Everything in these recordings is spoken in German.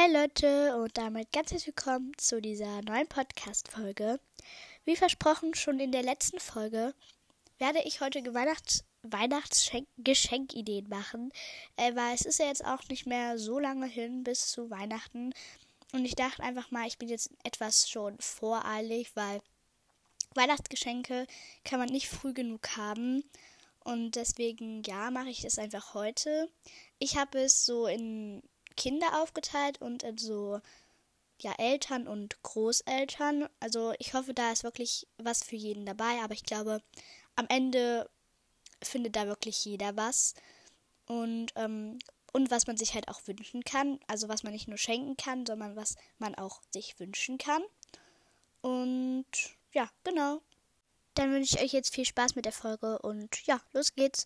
Hey Leute und damit ganz herzlich willkommen zu dieser neuen Podcast-Folge. Wie versprochen, schon in der letzten Folge werde ich heute Weihnachts Weihnachtsgeschenkideen machen, äh, weil es ist ja jetzt auch nicht mehr so lange hin bis zu Weihnachten. Und ich dachte einfach mal, ich bin jetzt etwas schon voreilig, weil Weihnachtsgeschenke kann man nicht früh genug haben. Und deswegen, ja, mache ich das einfach heute. Ich habe es so in Kinder aufgeteilt und in so ja, Eltern und Großeltern. Also ich hoffe, da ist wirklich was für jeden dabei, aber ich glaube, am Ende findet da wirklich jeder was. Und, ähm, und was man sich halt auch wünschen kann. Also was man nicht nur schenken kann, sondern was man auch sich wünschen kann. Und ja, genau. Dann wünsche ich euch jetzt viel Spaß mit der Folge und ja, los geht's.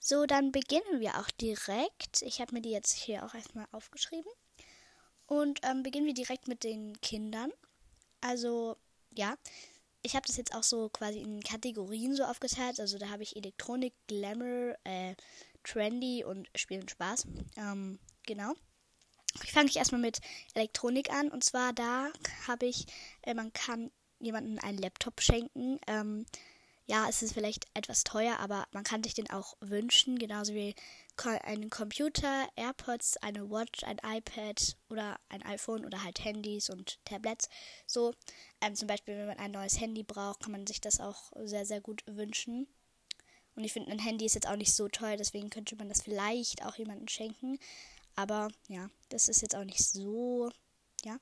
So, dann beginnen wir auch direkt. Ich habe mir die jetzt hier auch erstmal aufgeschrieben. Und ähm, beginnen wir direkt mit den Kindern. Also, ja, ich habe das jetzt auch so quasi in Kategorien so aufgeteilt. Also da habe ich Elektronik, Glamour, äh, Trendy und Spiel und Spaß. Ähm, genau. Ich fange ich erstmal mit Elektronik an. Und zwar da habe ich, äh, man kann jemanden einen Laptop schenken. Ähm, ja, es ist vielleicht etwas teuer, aber man kann sich den auch wünschen, genauso wie einen Computer, AirPods, eine Watch, ein iPad oder ein iPhone oder halt Handys und Tablets. So, ähm, zum Beispiel, wenn man ein neues Handy braucht, kann man sich das auch sehr, sehr gut wünschen. Und ich finde, ein Handy ist jetzt auch nicht so teuer, deswegen könnte man das vielleicht auch jemandem schenken. Aber ja, das ist jetzt auch nicht so, ja.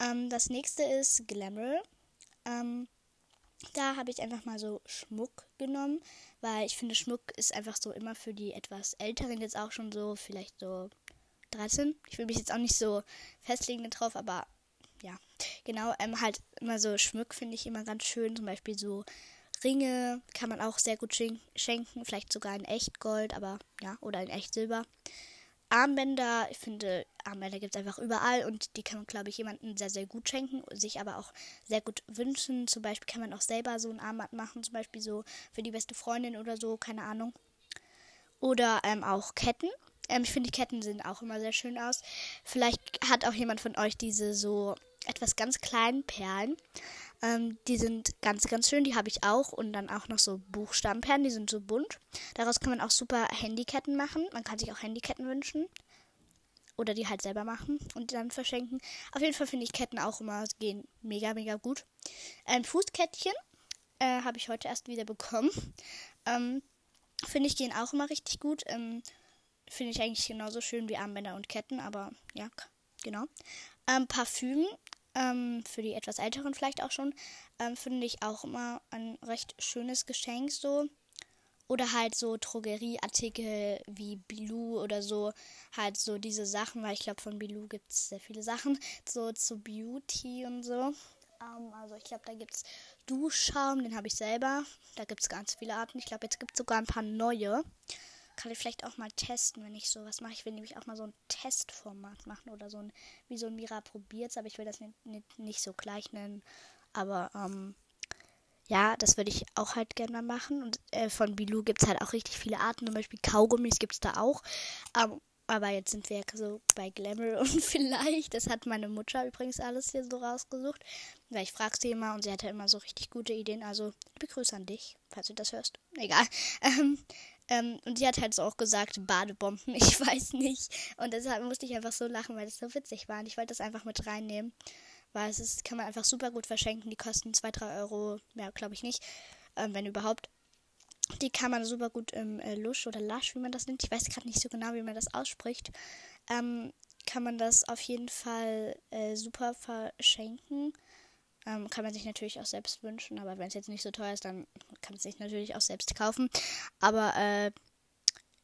Ähm, das nächste ist Glamour. Ähm, da habe ich einfach mal so Schmuck genommen, weil ich finde, Schmuck ist einfach so immer für die etwas Älteren jetzt auch schon so, vielleicht so 13. Ich will mich jetzt auch nicht so festlegen drauf, aber ja, genau, ähm, halt immer so Schmuck finde ich immer ganz schön. Zum Beispiel so Ringe kann man auch sehr gut schenken, vielleicht sogar in Echtgold, aber ja, oder in Echtsilber. Armbänder, ich finde, Armbänder gibt es einfach überall und die kann man, glaube ich, jemandem sehr, sehr gut schenken, sich aber auch sehr gut wünschen. Zum Beispiel kann man auch selber so ein Armband machen, zum Beispiel so für die beste Freundin oder so, keine Ahnung. Oder ähm, auch Ketten. Ähm, ich finde, die Ketten sehen auch immer sehr schön aus. Vielleicht hat auch jemand von euch diese so etwas ganz kleinen Perlen. Ähm, die sind ganz, ganz schön. Die habe ich auch. Und dann auch noch so Buchstabenperlen. Die sind so bunt. Daraus kann man auch super Handyketten machen. Man kann sich auch Handyketten wünschen. Oder die halt selber machen und dann verschenken. Auf jeden Fall finde ich Ketten auch immer gehen mega, mega gut. Ein Fußkettchen äh, habe ich heute erst wieder bekommen. Ähm, finde ich gehen auch immer richtig gut. Ähm, finde ich eigentlich genauso schön wie Armbänder und Ketten. Aber ja, genau. Ähm, Parfüm ähm, für die etwas älteren vielleicht auch schon, ähm, finde ich auch immer ein recht schönes Geschenk so. Oder halt so Drogerieartikel wie Bilou oder so. Halt so diese Sachen, weil ich glaube, von Bilou gibt es sehr viele Sachen. So zu Beauty und so. Ähm, also ich glaube, da gibt es Duschschaum, den habe ich selber. Da gibt es ganz viele Arten. Ich glaube, jetzt gibt es sogar ein paar neue. Kann ich vielleicht auch mal testen, wenn ich sowas mache. Ich will nämlich auch mal so ein Testformat machen oder so ein, wie so ein Mira probiert's, aber ich will das nicht, nicht, nicht so gleich nennen. Aber ähm, ja, das würde ich auch halt gerne mal machen. Und äh, von Bilou gibt es halt auch richtig viele Arten. Zum Beispiel Kaugummis gibt es da auch. Ähm, aber jetzt sind wir ja so bei Glamour und vielleicht, das hat meine Mutter übrigens alles hier so rausgesucht. Weil ich frage sie immer und sie hatte immer so richtig gute Ideen. Also, liebe Grüße an dich, falls du das hörst. Egal. Ähm, ähm, und sie hat halt so auch gesagt, Badebomben, ich weiß nicht. Und deshalb musste ich einfach so lachen, weil das so witzig war. Und ich wollte das einfach mit reinnehmen. Weil es ist, kann man einfach super gut verschenken. Die kosten 2, 3 Euro, mehr glaube ich nicht. Ähm, wenn überhaupt. Die kann man super gut im äh, Lusch oder Lasch, wie man das nennt. Ich weiß gerade nicht so genau, wie man das ausspricht. Ähm, kann man das auf jeden Fall äh, super verschenken. Ähm, kann man sich natürlich auch selbst wünschen, aber wenn es jetzt nicht so teuer ist, dann kann es sich natürlich auch selbst kaufen. Aber äh,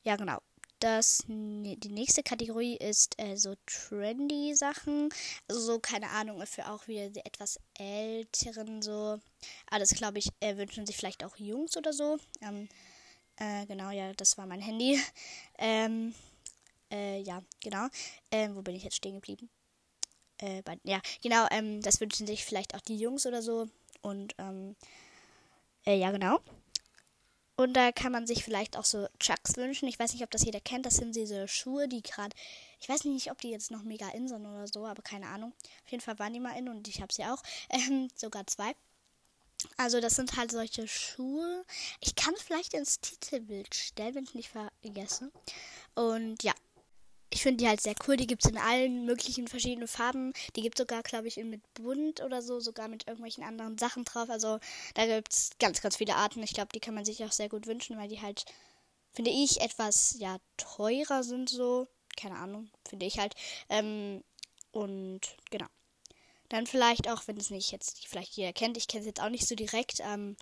ja, genau. Das, die nächste Kategorie ist äh, so trendy Sachen. Also so, keine Ahnung, für auch wieder die etwas älteren so. Alles, glaube ich, äh, wünschen sich vielleicht auch Jungs oder so. Ähm, äh, genau, ja, das war mein Handy. Ähm, äh, ja, genau. Ähm, wo bin ich jetzt stehen geblieben? Äh, bei, ja, genau, ähm, das wünschen sich vielleicht auch die Jungs oder so. Und, ähm, äh, ja, genau. Und da kann man sich vielleicht auch so Chucks wünschen. Ich weiß nicht, ob das jeder kennt. Das sind diese Schuhe, die gerade, ich weiß nicht, ob die jetzt noch mega in sind oder so, aber keine Ahnung. Auf jeden Fall waren die mal in und ich habe sie auch. Ähm, sogar zwei. Also das sind halt solche Schuhe. Ich kann vielleicht ins Titelbild stellen, wenn ich nicht vergesse. Und ja, ich finde die halt sehr cool. Die gibt es in allen möglichen verschiedenen Farben. Die gibt es sogar, glaube ich, mit bunt oder so, sogar mit irgendwelchen anderen Sachen drauf. Also da gibt es ganz, ganz viele Arten. Ich glaube, die kann man sich auch sehr gut wünschen, weil die halt, finde ich, etwas ja teurer sind so. Keine Ahnung, finde ich halt. Ähm, und genau. Dann vielleicht auch, wenn es nicht jetzt vielleicht jeder kennt, ich kenne es jetzt auch nicht so direkt, ähm,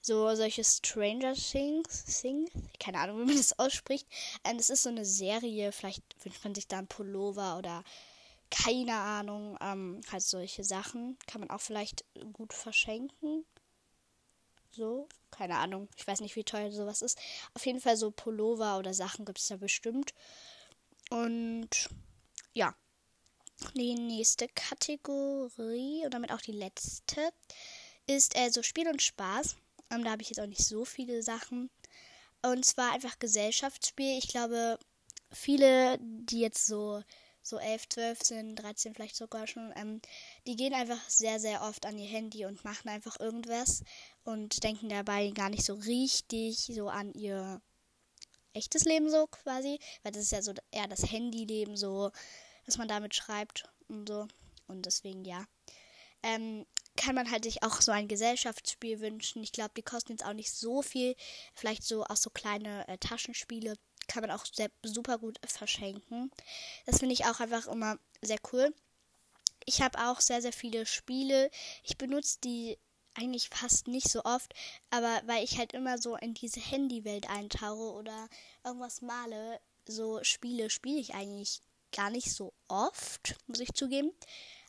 so solche Stranger Things, Things, keine Ahnung, wie man das ausspricht. Ähm, das ist so eine Serie, vielleicht wünscht man sich da einen Pullover oder keine Ahnung, ähm, halt solche Sachen kann man auch vielleicht gut verschenken. So, keine Ahnung, ich weiß nicht, wie teuer sowas ist. Auf jeden Fall so Pullover oder Sachen gibt es da bestimmt. Und ja, die nächste Kategorie und damit auch die letzte ist äh, so Spiel und Spaß. Ähm, da habe ich jetzt auch nicht so viele Sachen. Und zwar einfach Gesellschaftsspiel. Ich glaube, viele, die jetzt so, so 11, 12 sind, 13 vielleicht sogar schon, ähm, die gehen einfach sehr, sehr oft an ihr Handy und machen einfach irgendwas und denken dabei gar nicht so richtig so an ihr echtes Leben so quasi. Weil das ist ja so eher das Handyleben so, dass man damit schreibt und so. Und deswegen ja. Ähm, kann man halt sich auch so ein Gesellschaftsspiel wünschen. Ich glaube, die kosten jetzt auch nicht so viel. Vielleicht so auch so kleine äh, Taschenspiele kann man auch sehr, super gut verschenken. Das finde ich auch einfach immer sehr cool. Ich habe auch sehr, sehr viele Spiele. Ich benutze die eigentlich fast nicht so oft, aber weil ich halt immer so in diese Handywelt eintauche oder irgendwas male, so Spiele spiele ich eigentlich gar nicht so oft, muss ich zugeben.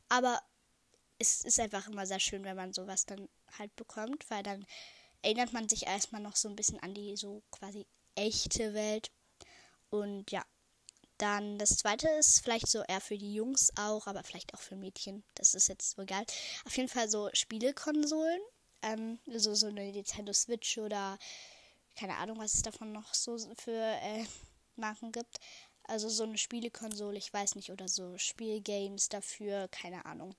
Aber es ist einfach immer sehr schön, wenn man sowas dann halt bekommt, weil dann erinnert man sich erstmal noch so ein bisschen an die so quasi echte Welt. Und ja, dann das zweite ist vielleicht so eher für die Jungs auch, aber vielleicht auch für Mädchen. Das ist jetzt egal. Auf jeden Fall so Spielekonsolen. Ähm, so, so eine Nintendo Switch oder keine Ahnung, was es davon noch so für äh, Marken gibt. Also so eine Spielekonsole, ich weiß nicht, oder so Spielgames dafür, keine Ahnung.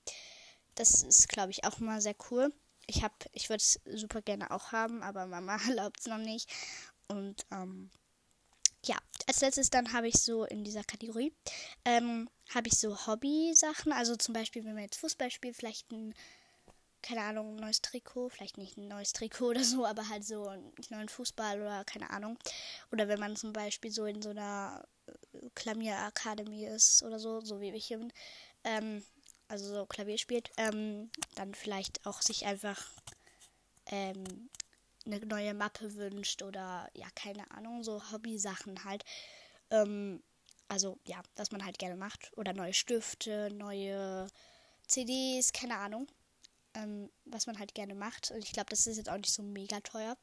Das ist, glaube ich, auch mal sehr cool. Ich habe, ich würde es super gerne auch haben, aber Mama erlaubt es noch nicht. Und ähm, ja, als letztes dann habe ich so in dieser Kategorie ähm, habe ich so Hobby-Sachen. Also zum Beispiel, wenn man jetzt Fußball spielt, vielleicht ein keine Ahnung, ein neues Trikot, vielleicht nicht ein neues Trikot oder so, aber halt so einen neuen Fußball oder keine Ahnung. Oder wenn man zum Beispiel so in so einer äh, Klavierakademie ist oder so, so wie ich hier bin, ähm, also so Klavier spielt, ähm, dann vielleicht auch sich einfach ähm, eine neue Mappe wünscht oder ja, keine Ahnung, so Hobby-Sachen halt. Ähm, also ja, was man halt gerne macht. Oder neue Stifte, neue CDs, keine Ahnung. Ähm, was man halt gerne macht. Und ich glaube, das ist jetzt auch nicht so mega teuer.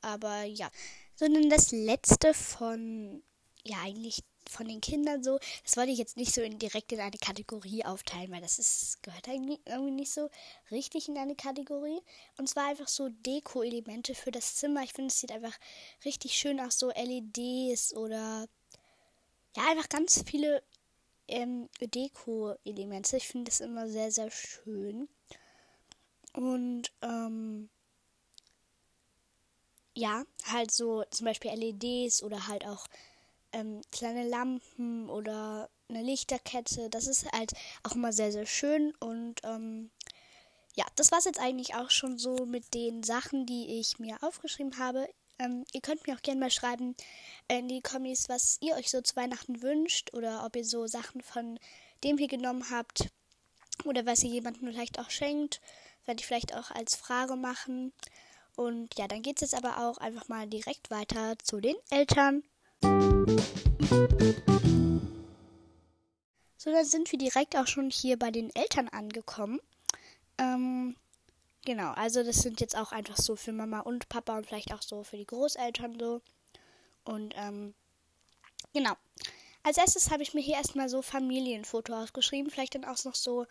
Aber ja. Sondern das letzte von, ja, eigentlich von den Kindern so, das wollte ich jetzt nicht so in, direkt in eine Kategorie aufteilen, weil das ist, gehört irgendwie, irgendwie nicht so richtig in eine Kategorie. Und zwar einfach so Deko-Elemente für das Zimmer. Ich finde, es sieht einfach richtig schön aus, so LEDs oder ja, einfach ganz viele ähm, Deko-Elemente. Ich finde das immer sehr, sehr schön. Und ähm, ja, halt so zum Beispiel LEDs oder halt auch ähm, kleine Lampen oder eine Lichterkette. Das ist halt auch immer sehr, sehr schön. Und ähm, ja, das war es jetzt eigentlich auch schon so mit den Sachen, die ich mir aufgeschrieben habe. Ähm, ihr könnt mir auch gerne mal schreiben in die Kommis, was ihr euch so zu Weihnachten wünscht oder ob ihr so Sachen von dem hier genommen habt oder was ihr jemandem vielleicht auch schenkt. Werde ich vielleicht auch als Frage machen. Und ja, dann geht es jetzt aber auch einfach mal direkt weiter zu den Eltern. So, dann sind wir direkt auch schon hier bei den Eltern angekommen. Ähm, genau, also das sind jetzt auch einfach so für Mama und Papa und vielleicht auch so für die Großeltern so. Und ähm, genau. Als erstes habe ich mir hier erstmal so Familienfoto ausgeschrieben. Vielleicht dann auch noch so,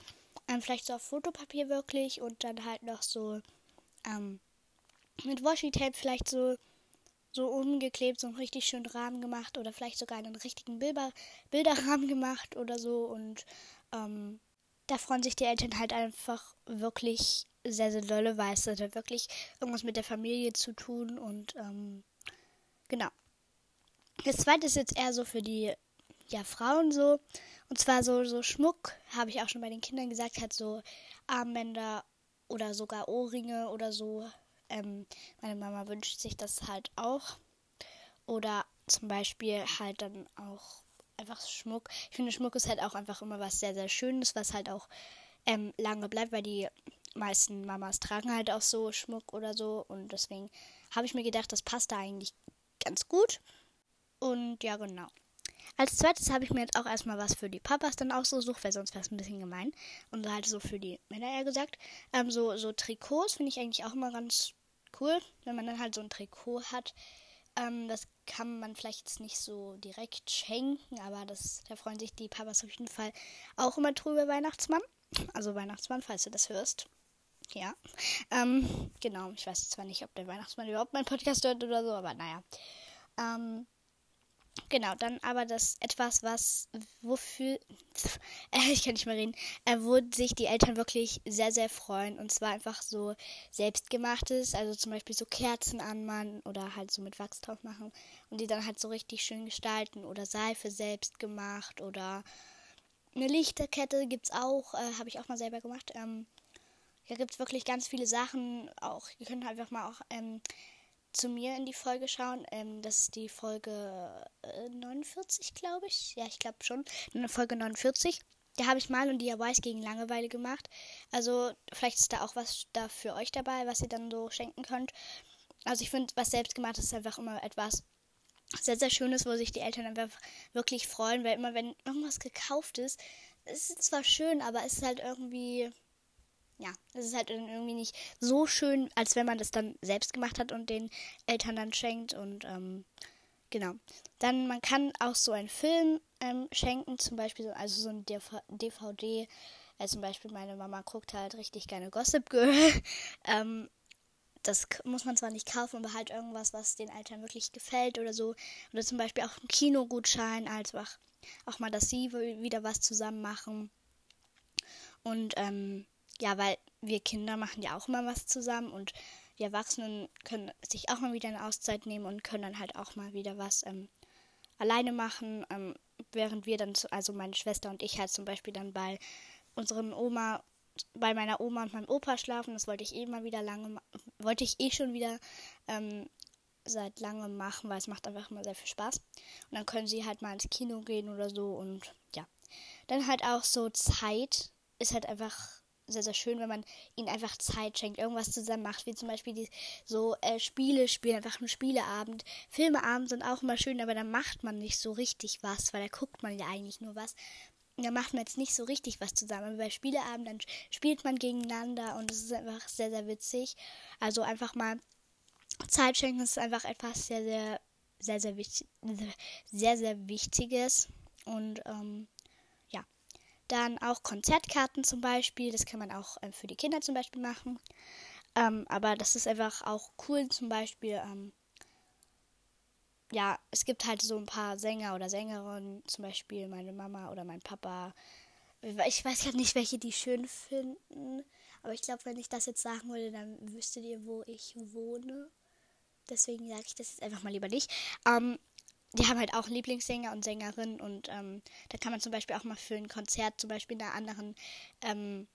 ähm, vielleicht so auf Fotopapier wirklich und dann halt noch so ähm, mit Washi-Tape vielleicht so so umgeklebt, so einen richtig schönen Rahmen gemacht oder vielleicht sogar einen richtigen Bilder Bilderrahmen gemacht oder so. Und ähm, da freuen sich die Eltern halt einfach wirklich sehr, sehr dolle, weil es hat wirklich irgendwas mit der Familie zu tun. Und ähm, genau. Das zweite ist jetzt eher so für die ja, Frauen so. Und zwar so, so Schmuck, habe ich auch schon bei den Kindern gesagt, halt so Armbänder oder sogar Ohrringe oder so ähm, meine Mama wünscht sich das halt auch. Oder zum Beispiel halt dann auch einfach Schmuck. Ich finde, Schmuck ist halt auch einfach immer was sehr, sehr Schönes, was halt auch ähm, lange bleibt, weil die meisten Mamas tragen halt auch so Schmuck oder so. Und deswegen habe ich mir gedacht, das passt da eigentlich ganz gut. Und ja, genau. Als zweites habe ich mir jetzt auch erstmal was für die Papas dann ausgesucht, weil sonst wäre es ein bisschen gemein. Und halt so für die Männer eher gesagt. Ähm, so, so Trikots finde ich eigentlich auch immer ganz cool, wenn man dann halt so ein Trikot hat. Ähm, das kann man vielleicht jetzt nicht so direkt schenken, aber das, da freuen sich die Papas auf jeden Fall auch immer drüber, Weihnachtsmann. Also Weihnachtsmann, falls du das hörst. Ja. Ähm, genau, ich weiß zwar nicht, ob der Weihnachtsmann überhaupt meinen Podcast hört oder so, aber naja. Ähm, Genau, dann aber das etwas, was, wofür, äh, ich kann nicht mehr reden, äh, wo sich die Eltern wirklich sehr, sehr freuen. Und zwar einfach so selbstgemachtes, also zum Beispiel so Kerzen anmachen oder halt so mit Wachs drauf machen und die dann halt so richtig schön gestalten oder Seife selbst gemacht oder eine Lichterkette gibt's auch, äh, habe ich auch mal selber gemacht. Ähm, hier gibt's wirklich ganz viele Sachen, auch, ihr könnt einfach mal auch, ähm, zu mir in die Folge schauen. Ähm, das ist die Folge äh, 49, glaube ich. Ja, ich glaube schon. Folge 49. Da habe ich mal und DIYs gegen Langeweile gemacht. Also vielleicht ist da auch was da für euch dabei, was ihr dann so schenken könnt. Also ich finde, was selbstgemacht ist, ist einfach immer etwas sehr, sehr Schönes, wo sich die Eltern einfach wirklich freuen, weil immer wenn irgendwas gekauft ist, es ist zwar schön, aber es ist halt irgendwie ja, es ist halt irgendwie nicht so schön, als wenn man das dann selbst gemacht hat und den Eltern dann schenkt. Und ähm, genau. Dann, man kann auch so einen Film ähm, schenken, zum Beispiel, so, also so ein DVD. Also zum Beispiel, meine Mama guckt halt richtig gerne Gossip Girl. ähm, das muss man zwar nicht kaufen, aber halt irgendwas, was den Eltern wirklich gefällt oder so. Oder zum Beispiel auch ein Kinogutschein, also auch, auch mal, dass sie wieder was zusammen machen. Und ähm, ja, weil wir Kinder machen ja auch immer was zusammen und die Erwachsenen können sich auch mal wieder eine Auszeit nehmen und können dann halt auch mal wieder was ähm, alleine machen, ähm, während wir dann, also meine Schwester und ich halt zum Beispiel dann bei unseren Oma, bei meiner Oma und meinem Opa schlafen. Das wollte ich eh mal wieder lange, wollte ich eh schon wieder ähm, seit langem machen, weil es macht einfach immer sehr viel Spaß. Und dann können sie halt mal ins Kino gehen oder so und ja. Dann halt auch so Zeit ist halt einfach sehr, sehr schön, wenn man ihnen einfach Zeit schenkt, irgendwas zusammen macht, wie zum Beispiel die, so äh, Spiele spielen, einfach ein Spieleabend. Filmeabend sind auch immer schön, aber da macht man nicht so richtig was, weil da guckt man ja eigentlich nur was. Da macht man jetzt nicht so richtig was zusammen. Aber bei Spieleabend, dann spielt man gegeneinander und es ist einfach sehr, sehr witzig. Also einfach mal Zeit schenken ist einfach etwas sehr, sehr, sehr, sehr, wichtig, sehr, sehr Wichtiges. Und ähm, dann auch Konzertkarten zum Beispiel. Das kann man auch ähm, für die Kinder zum Beispiel machen. Ähm, aber das ist einfach auch cool. Zum Beispiel, ähm, ja, es gibt halt so ein paar Sänger oder Sängerinnen. Zum Beispiel meine Mama oder mein Papa. Ich weiß gerade nicht, welche die schön finden. Aber ich glaube, wenn ich das jetzt sagen würde, dann wüsstet ihr, wo ich wohne. Deswegen sage ich das jetzt einfach mal lieber nicht. Ähm, die haben halt auch Lieblingssänger und Sängerinnen und ähm, da kann man zum Beispiel auch mal für ein Konzert, zum Beispiel in einer anderen ähm,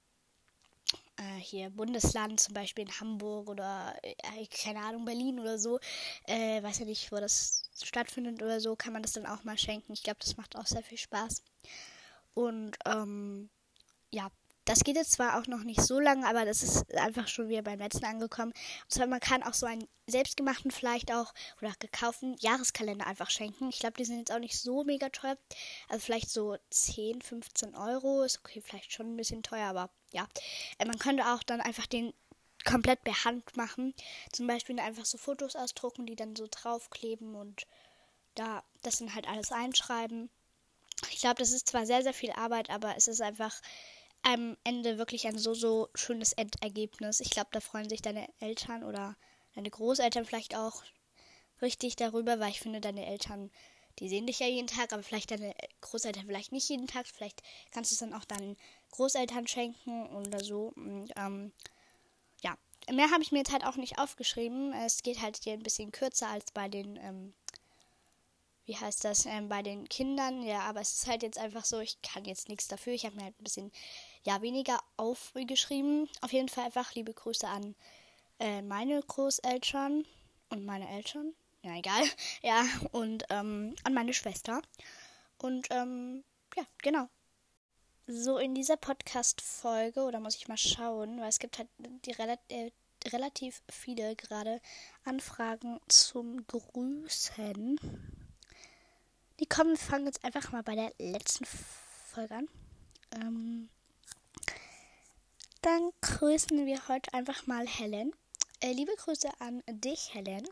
äh, hier Bundesland, zum Beispiel in Hamburg oder äh, keine Ahnung, Berlin oder so, äh, weiß ja nicht, wo das stattfindet oder so, kann man das dann auch mal schenken. Ich glaube, das macht auch sehr viel Spaß. Und ähm, ja, das geht jetzt zwar auch noch nicht so lange, aber das ist einfach schon wieder beim letzten angekommen. Und zwar, man kann auch so einen selbstgemachten, vielleicht auch, oder gekauften Jahreskalender einfach schenken. Ich glaube, die sind jetzt auch nicht so mega teuer. Also vielleicht so 10, 15 Euro. Ist okay, vielleicht schon ein bisschen teuer, aber ja. Äh, man könnte auch dann einfach den komplett per Hand machen. Zum Beispiel einfach so Fotos ausdrucken, die dann so draufkleben und da das dann halt alles einschreiben. Ich glaube, das ist zwar sehr, sehr viel Arbeit, aber es ist einfach am Ende wirklich ein so, so schönes Endergebnis. Ich glaube, da freuen sich deine Eltern oder deine Großeltern vielleicht auch richtig darüber, weil ich finde, deine Eltern, die sehen dich ja jeden Tag, aber vielleicht deine Großeltern vielleicht nicht jeden Tag. Vielleicht kannst du es dann auch deinen Großeltern schenken oder so. Und, ähm, ja, mehr habe ich mir jetzt halt auch nicht aufgeschrieben. Es geht halt hier ein bisschen kürzer als bei den, ähm, wie heißt das, ähm, bei den Kindern. Ja, aber es ist halt jetzt einfach so, ich kann jetzt nichts dafür. Ich habe mir halt ein bisschen, ja, weniger aufgeschrieben. Auf jeden Fall einfach liebe Grüße an äh, meine Großeltern und meine Eltern. Ja, egal. Ja, und ähm, an meine Schwester. Und ähm, ja, genau. So, in dieser Podcast-Folge, oder muss ich mal schauen, weil es gibt halt die rela äh, relativ viele gerade Anfragen zum Grüßen. Die kommen, wir fangen jetzt einfach mal bei der letzten Folge an. Ähm, dann grüßen wir heute einfach mal Helen. Äh, liebe Grüße an dich, Helen.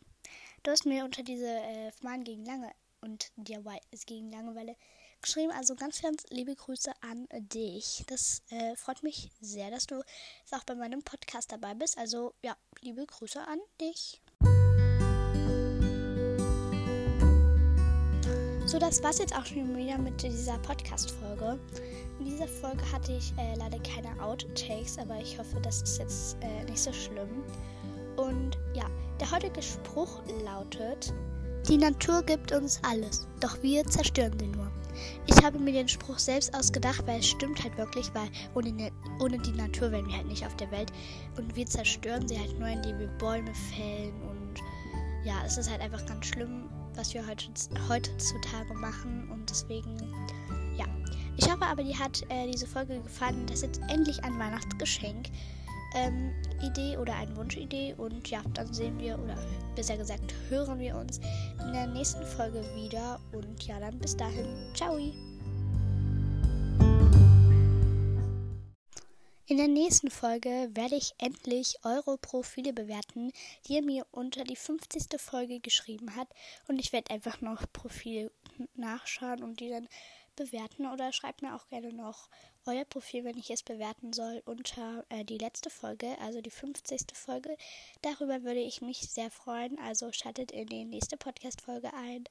Du hast mir unter diese äh, Mann gegen Lange und DIY gegen Langeweile geschrieben. Also ganz, ganz liebe Grüße an dich. Das äh, freut mich sehr, dass du auch bei meinem Podcast dabei bist. Also ja, liebe Grüße an dich. So, das war's jetzt auch schon wieder mit dieser Podcast-Folge. In dieser Folge hatte ich äh, leider keine Outtakes, aber ich hoffe, das ist jetzt äh, nicht so schlimm. Und ja, der heutige Spruch lautet, die Natur gibt uns alles, doch wir zerstören sie nur. Ich habe mir den Spruch selbst ausgedacht, weil es stimmt halt wirklich, weil ohne, ne, ohne die Natur wären wir halt nicht auf der Welt und wir zerstören sie halt nur, indem wir Bäume fällen und ja, es ist halt einfach ganz schlimm, was wir heute, heutzutage machen und deswegen, ja. Ich hoffe aber, dir hat äh, diese Folge gefallen. Das ist jetzt endlich ein Weihnachtsgeschenk ähm, Idee oder eine Wunschidee. Und ja, dann sehen wir oder besser gesagt hören wir uns in der nächsten Folge wieder. Und ja, dann bis dahin. Ciao. In der nächsten Folge werde ich endlich eure Profile bewerten, die ihr mir unter die 50. Folge geschrieben habt. Und ich werde einfach noch Profile nachschauen und die dann bewerten oder schreibt mir auch gerne noch euer Profil, wenn ich es bewerten soll, unter äh, die letzte Folge, also die 50. Folge. Darüber würde ich mich sehr freuen. Also schaltet in die nächste Podcast-Folge ein.